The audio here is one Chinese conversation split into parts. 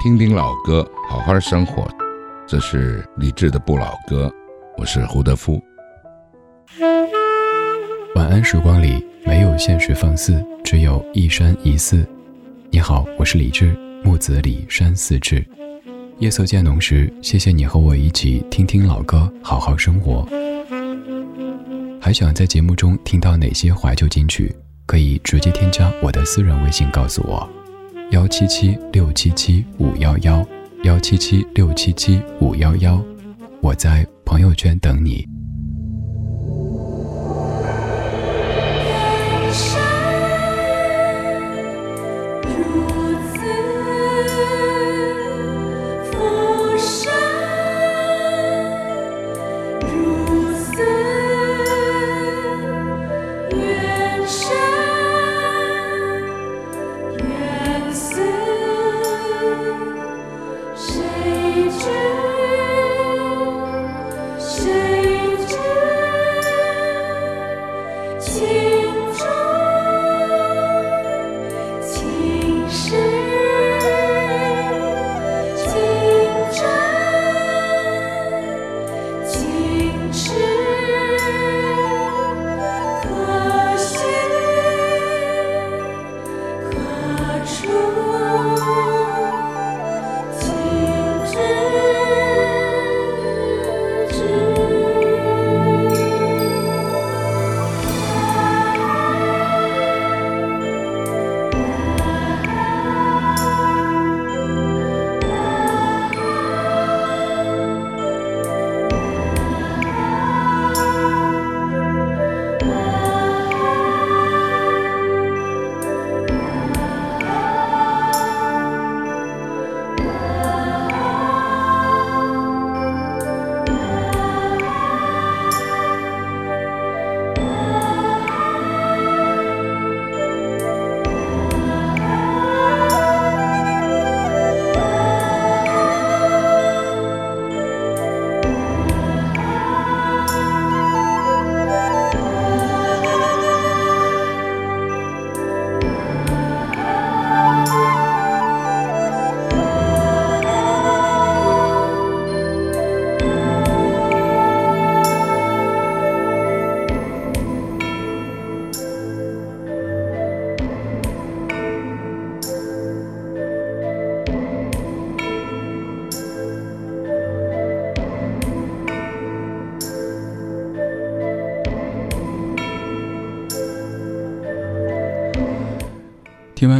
听听老歌，好好生活。这是李志的不老歌，我是胡德夫。晚安时光里没有现实放肆，只有一山一寺。你好，我是李志，木子李山寺志。夜色渐浓时，谢谢你和我一起听听老歌，好好生活。还想在节目中听到哪些怀旧金曲？可以直接添加我的私人微信告诉我。幺七七六七七五幺幺，幺七七六七七五幺幺，我在朋友圈等你。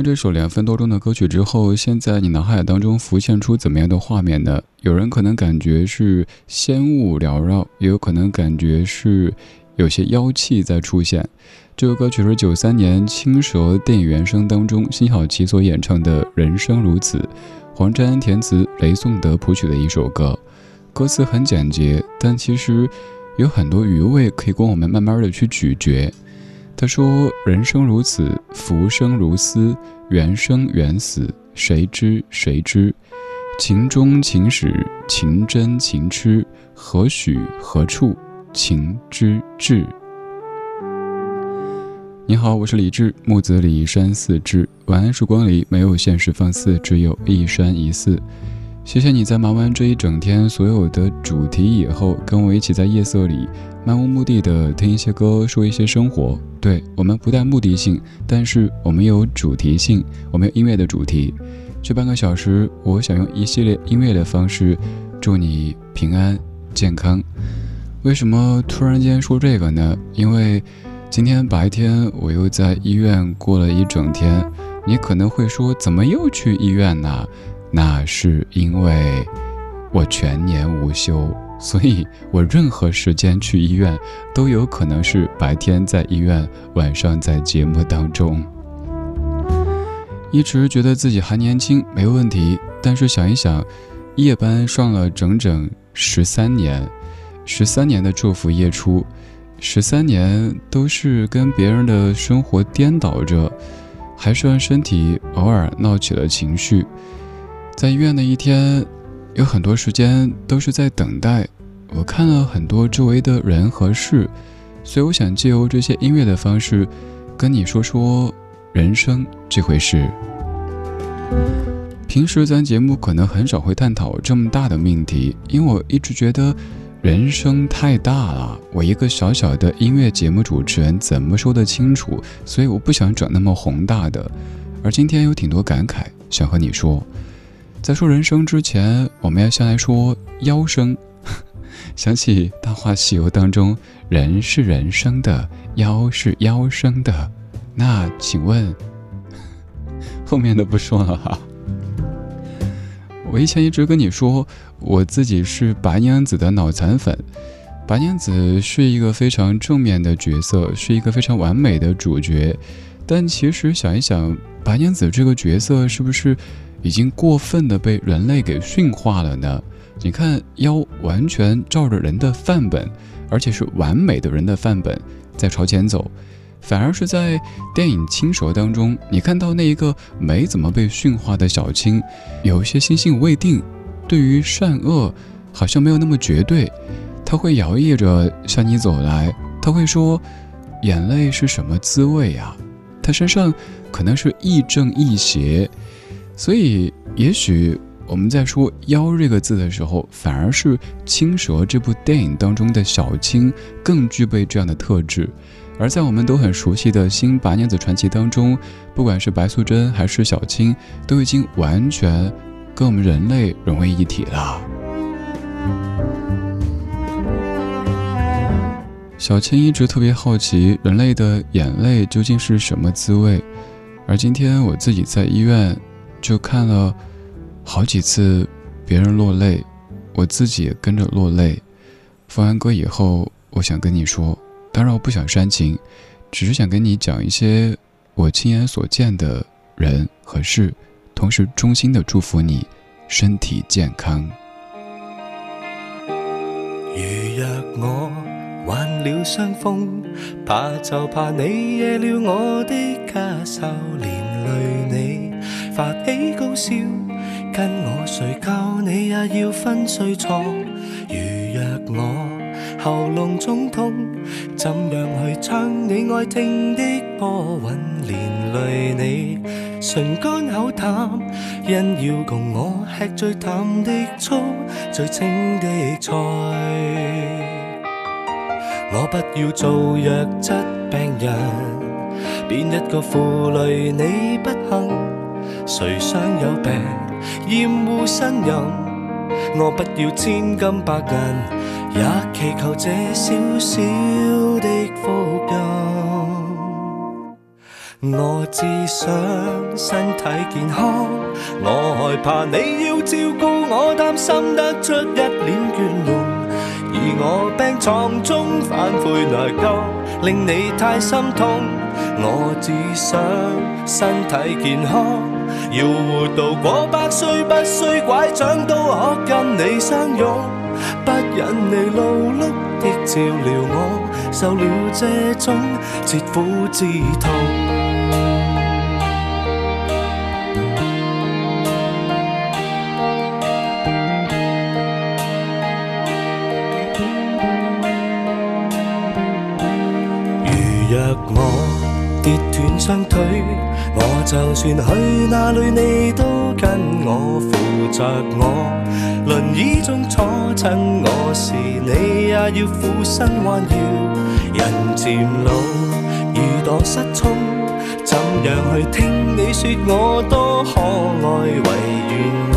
这首两分多钟的歌曲之后，现在你脑海当中浮现出怎么样的画面呢？有人可能感觉是仙雾缭绕，也有可能感觉是有些妖气在出现。这首歌曲是九三年《青蛇》电影原声当中辛晓琪所演唱的《人生如此》，黄沾填词，雷颂德谱曲的一首歌。歌词很简洁，但其实有很多余味可以供我们慢慢的去咀嚼。他说：“人生如此，浮生如斯，缘生缘死，谁知谁知？情中情始，情真情痴，何许何处，情之至？”你好，我是李志，木子李一山四志。晚安时光里没有现实放肆，只有一山一寺。谢谢你在忙完这一整天所有的主题以后，跟我一起在夜色里漫无目的的听一些歌，说一些生活。对我们不带目的性，但是我们有主题性，我们有音乐的主题。这半个小时，我想用一系列音乐的方式，祝你平安健康。为什么突然间说这个呢？因为今天白天我又在医院过了一整天。你可能会说，怎么又去医院呢？那是因为我全年无休，所以我任何时间去医院都有可能是白天在医院，晚上在节目当中。一直觉得自己还年轻，没问题，但是想一想，夜班上了整整十三年，十三年的昼伏夜出，十三年都是跟别人的生活颠倒着，还是让身体偶尔闹起了情绪。在医院的一天，有很多时间都是在等待。我看了很多周围的人和事，所以我想借由这些音乐的方式，跟你说说人生这回事。平时咱节目可能很少会探讨这么大的命题，因为我一直觉得人生太大了，我一个小小的音乐节目主持人怎么说得清楚？所以我不想整那么宏大的。而今天有挺多感慨想和你说。在说人生之前，我们要先来说妖生。想起《大话西游》当中，人是人生的，妖是妖生的。那请问，后面的不说了哈。我以前一直跟你说，我自己是白娘子的脑残粉。白娘子是一个非常正面的角色，是一个非常完美的主角。但其实想一想，白娘子这个角色是不是？已经过分的被人类给驯化了呢。你看，妖完全照着人的范本，而且是完美的人的范本在朝前走，反而是在电影《青蛇》当中，你看到那一个没怎么被驯化的小青，有一些心性未定，对于善恶好像没有那么绝对。他会摇曳着向你走来，他会说：“眼泪是什么滋味呀？”他身上可能是亦正亦邪。所以，也许我们在说“妖”这个字的时候，反而是《青蛇》这部电影当中的小青更具备这样的特质。而在我们都很熟悉的新白娘子传奇当中，不管是白素贞还是小青，都已经完全跟我们人类融为一体了。小青一直特别好奇人类的眼泪究竟是什么滋味，而今天我自己在医院。就看了好几次别人落泪，我自己也跟着落泪。放完歌以后，我想跟你说，当然我不想煽情，只是想跟你讲一些我亲眼所见的人和事，同时衷心的祝福你身体健康。如若我患了伤风，怕就怕你惹了我的咳嗽，连累你。发起高烧，跟我睡觉，你也要分睡床。如若我喉咙肿痛，怎样去唱你爱听的歌韵？连累你唇干口淡，因要共我吃最淡的醋，最清的菜。我不要做弱质病人，边一个负累你不幸？谁想有病？厌恶呻吟？我不要千金百银，也祈求这小小的福音。我只想身体健康，我害怕你要照顾我，担心得出一脸倦容。而我病床中反悔内疚，令你太心痛。我只想身体健康。要活到过百岁，不需拐杖都可跟你相拥，不忍你劳碌的照料我，受了这种切肤之痛。双腿。我就算去哪里，你都跟我扶着我。轮椅中坐衬我时，你也要俯身弯腰。人渐老，耳朵失聪，怎样去听你说我多可爱？唯愿我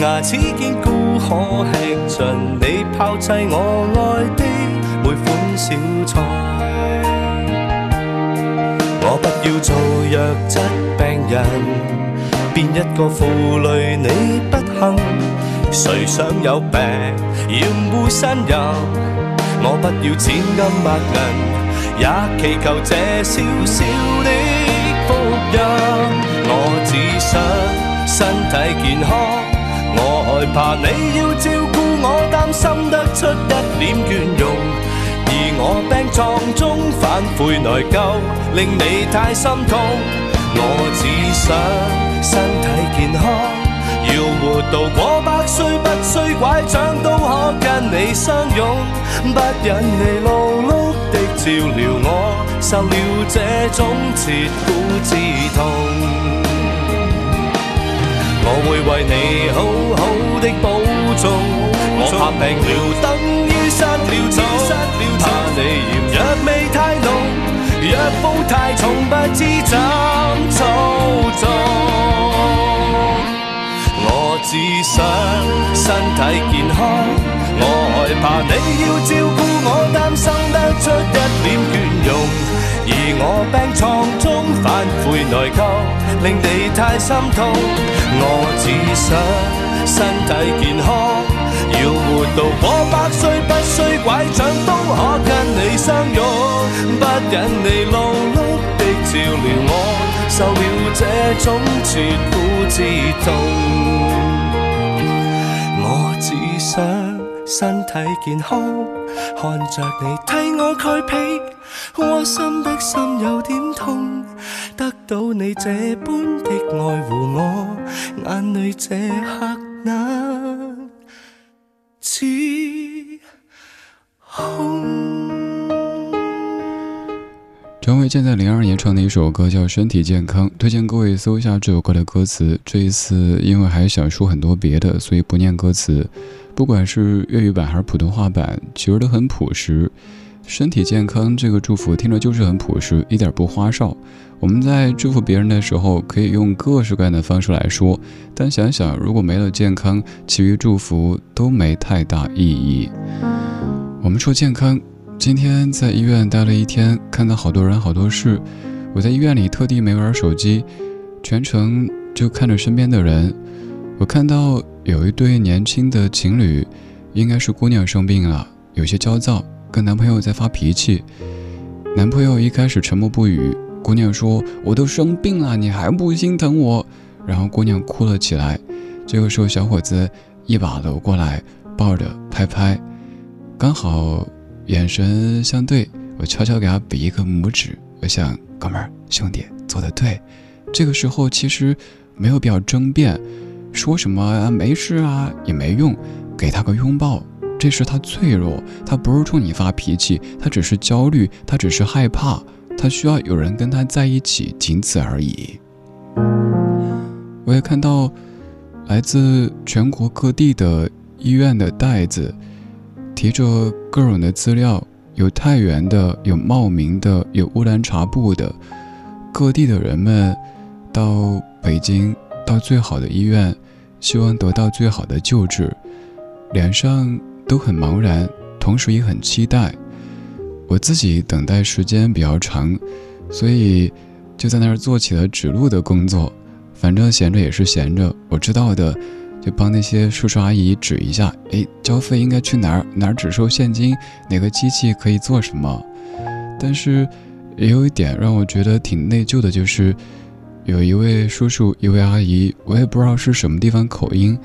牙齿坚固，可吃尽你抛弃我爱的每款小菜。做弱质病人，变一个负累你不幸？谁想有病厌恶呻吟？我不要千金百银，也祈求这小小的福音。我只想身体健康，我害怕你要照顾我，担心得出一脸倦容。而我病床中反悔内疚，令你太心痛。我只想身体健康，要活到过百岁，不需拐杖都可跟你相拥。不忍你劳碌的照料我，受了这种切肤之痛。我会为你好好的保重。我怕病了，等于失了蹤。怕你嫌藥味太濃，藥布太重，不知怎操縱。我只想身体健康，我害怕你要照顾我，担心得出一脸倦容。而我病床中反悔内疚，令你太心痛。我只想身体健康，到過百歲，不需拐杖都可跟你相擁。不忍你勞碌的照料我，受了這種絕苦之痛。我只想身體健康，看着你替我蓋被。窩心的心有點痛，得到你這般的愛護我，眼淚這刻那张卫健在零二年唱的一首歌叫《身体健康》，推荐各位搜一下这首歌的歌词。这一次因为还想说很多别的，所以不念歌词。不管是粤语版还是普通话版，其实都很朴实。身体健康这个祝福听着就是很朴实，一点不花哨。我们在祝福别人的时候，可以用各式各样的方式来说，但想想如果没了健康，其余祝福都没太大意义。我们说健康，今天在医院待了一天，看到好多人好多事。我在医院里特地没玩手机，全程就看着身边的人。我看到有一对年轻的情侣，应该是姑娘生病了，有些焦躁。跟男朋友在发脾气，男朋友一开始沉默不语。姑娘说：“我都生病了，你还不心疼我？”然后姑娘哭了起来。这个时候，小伙子一把搂过来，抱着拍拍，刚好眼神相对，我悄悄给他比一个拇指。我想，哥们儿兄弟做的对。这个时候其实没有必要争辩，说什么啊没事啊也没用，给他个拥抱。這時他脆弱，他不是冲你发脾气，他只是焦虑，他只是害怕，他需要有人跟他在一起，仅此而已。我也看到来自全国各地的医院的袋子，提着各种的资料，有太原的，有茂名的，有乌兰察布的，各地的人们到北京，到最好的医院，希望得到最好的救治，脸上。都很茫然，同时也很期待。我自己等待时间比较长，所以就在那儿做起了指路的工作。反正闲着也是闲着，我知道的就帮那些叔叔阿姨指一下。哎，交费应该去哪儿？哪儿只收现金？哪个机器可以做什么？但是也有一点让我觉得挺内疚的，就是有一位叔叔，一位阿姨，我也不知道是什么地方口音。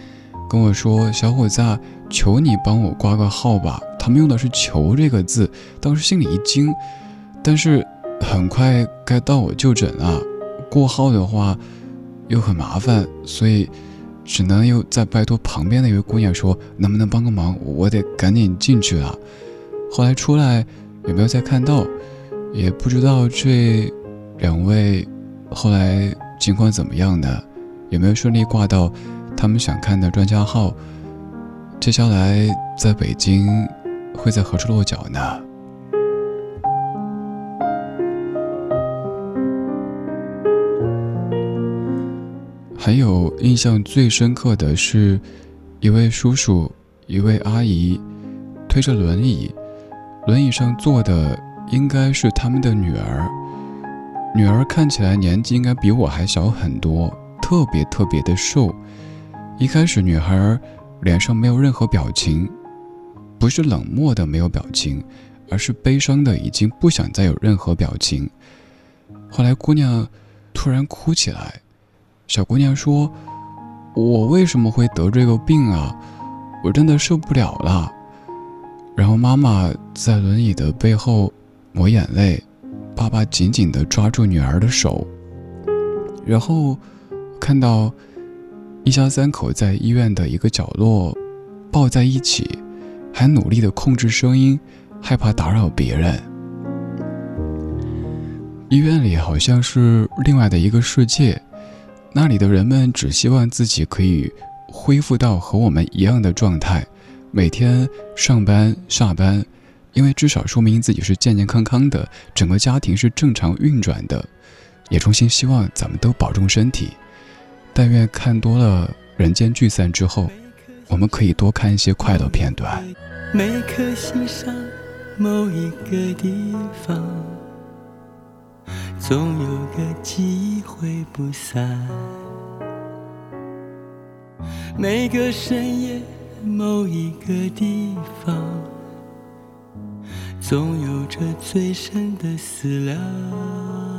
跟我说：“小伙子啊，求你帮我挂个号吧。”他们用的是“求”这个字，当时心里一惊。但是很快该到我就诊了，挂号的话又很麻烦，所以只能又再拜托旁邊那位姑娘说：“能不能帮个忙？我得赶紧进去了。”后来出来也没有再看到？也不知道这两位后来情况怎么样呢？有没有顺利挂到？他们想看的专家号，接下来在北京会在何处落脚呢？还有印象最深刻的是，一位叔叔，一位阿姨，推着轮椅，轮椅上坐的应该是他们的女儿，女儿看起来年纪应该比我还小很多，特别特别的瘦。一开始，女孩脸上没有任何表情，不是冷漠的没有表情，而是悲伤的已经不想再有任何表情。后来，姑娘突然哭起来，小姑娘说：“我为什么会得这个病啊？我真的受不了了。”然后，妈妈在轮椅的背后抹眼泪，爸爸紧紧地抓住女儿的手，然后看到。一家三口在医院的一个角落抱在一起，还努力的控制声音，害怕打扰别人。医院里好像是另外的一个世界，那里的人们只希望自己可以恢复到和我们一样的状态，每天上班下班，因为至少说明自己是健健康康的，整个家庭是正常运转的。也衷心希望咱们都保重身体。但愿看多了《人间聚散》之后，我们可以多看一些快乐片段。每颗心上某一个地方，总有个记忆挥不散。每个深夜某一个地方，总有着最深的思量。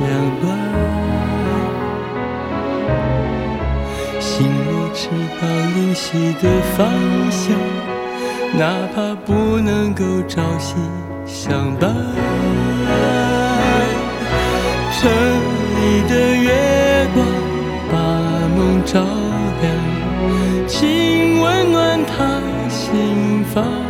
两端，心若知道灵犀的方向，哪怕不能够朝夕相伴。城里的月光把梦照亮，请温暖他心房。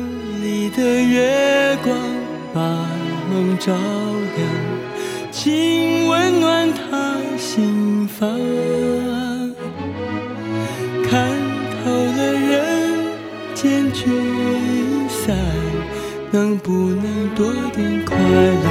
的月光把梦照亮，请温暖他心房。看透了人间聚散，能不能多点快乐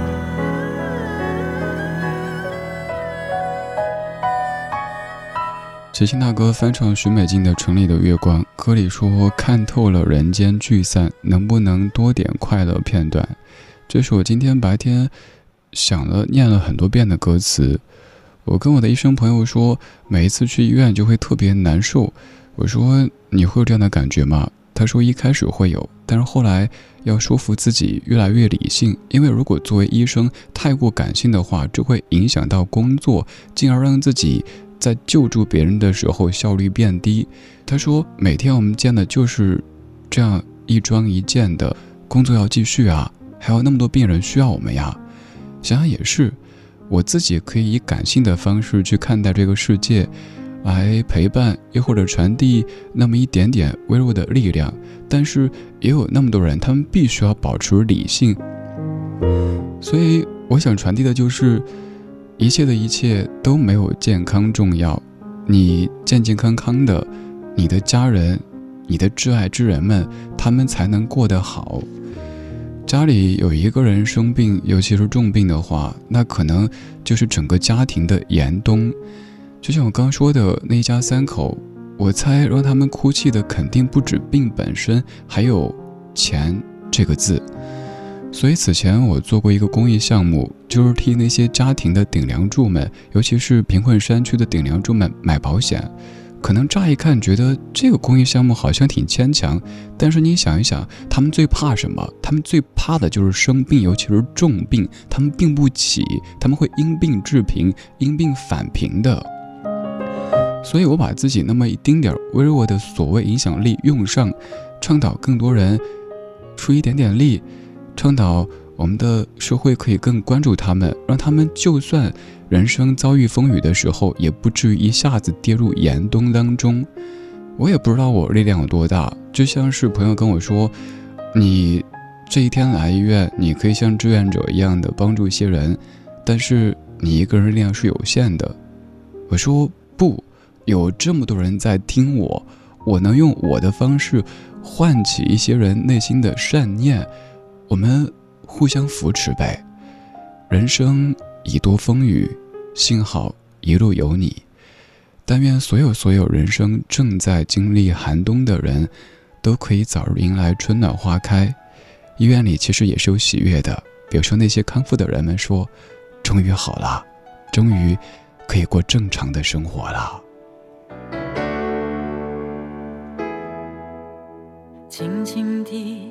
齐秦大哥翻唱许美静的《城里的月光》，歌里说：“看透了人间聚散，能不能多点快乐片段？”这是我今天白天想了念了很多遍的歌词。我跟我的医生朋友说，每一次去医院就会特别难受。我说你会有这样的感觉吗？他说一开始会有，但是后来要说服自己越来越理性，因为如果作为医生太过感性的话，就会影响到工作，进而让自己在救助别人的时候效率变低。他说每天我们见的就是这样一桩一件的工作要继续啊，还有那么多病人需要我们呀。想想也是，我自己可以以感性的方式去看待这个世界。来陪伴，又或者传递那么一点点微弱的力量，但是也有那么多人，他们必须要保持理性。所以，我想传递的就是，一切的一切都没有健康重要。你健健康康的，你的家人、你的挚爱之人们，他们才能过得好。家里有一个人生病，尤其是重病的话，那可能就是整个家庭的严冬。就像我刚说的那一家三口，我猜让他们哭泣的肯定不止病本身，还有钱这个字。所以此前我做过一个公益项目，就是替那些家庭的顶梁柱们，尤其是贫困山区的顶梁柱们买保险。可能乍一看觉得这个公益项目好像挺牵强，但是你想一想，他们最怕什么？他们最怕的就是生病，尤其是重病。他们病不起，他们会因病致贫，因病返贫的。所以，我把自己那么一丁点儿微弱的所谓影响力用上，倡导更多人出一点点力，倡导我们的社会可以更关注他们，让他们就算人生遭遇风雨的时候，也不至于一下子跌入严冬当中。我也不知道我力量有多大，就像是朋友跟我说：“你这一天来医院，你可以像志愿者一样的帮助一些人，但是你一个人力量是有限的。”我说：“不。”有这么多人在听我，我能用我的方式唤起一些人内心的善念，我们互相扶持呗。人生已多风雨，幸好一路有你。但愿所有所有人生正在经历寒冬的人，都可以早日迎来春暖花开。医院里其实也是有喜悦的，比如说那些康复的人们说：“终于好了，终于可以过正常的生活了。”轻轻地，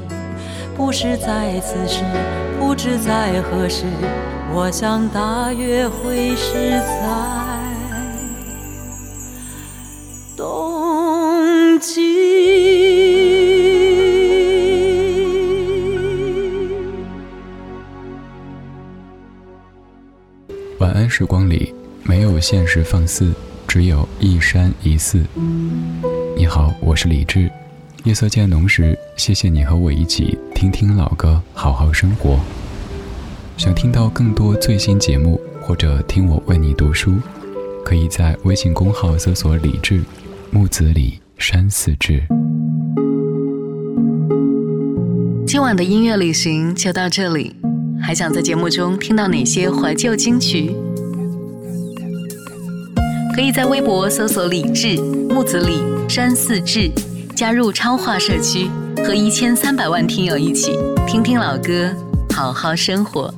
不是在此时，不知在何时，我想大约会是在冬季。晚安时光里。没有现实放肆，只有一山一寺。你好，我是李志。夜色渐浓时，谢谢你和我一起听听老歌，好好生活。想听到更多最新节目，或者听我为你读书，可以在微信公号搜索“李志木子李山四志”。今晚的音乐旅行就到这里，还想在节目中听到哪些怀旧金曲？可以在微博搜索“李志木子李山四志”，加入超话社区，和一千三百万听友一起听听老歌，好好生活。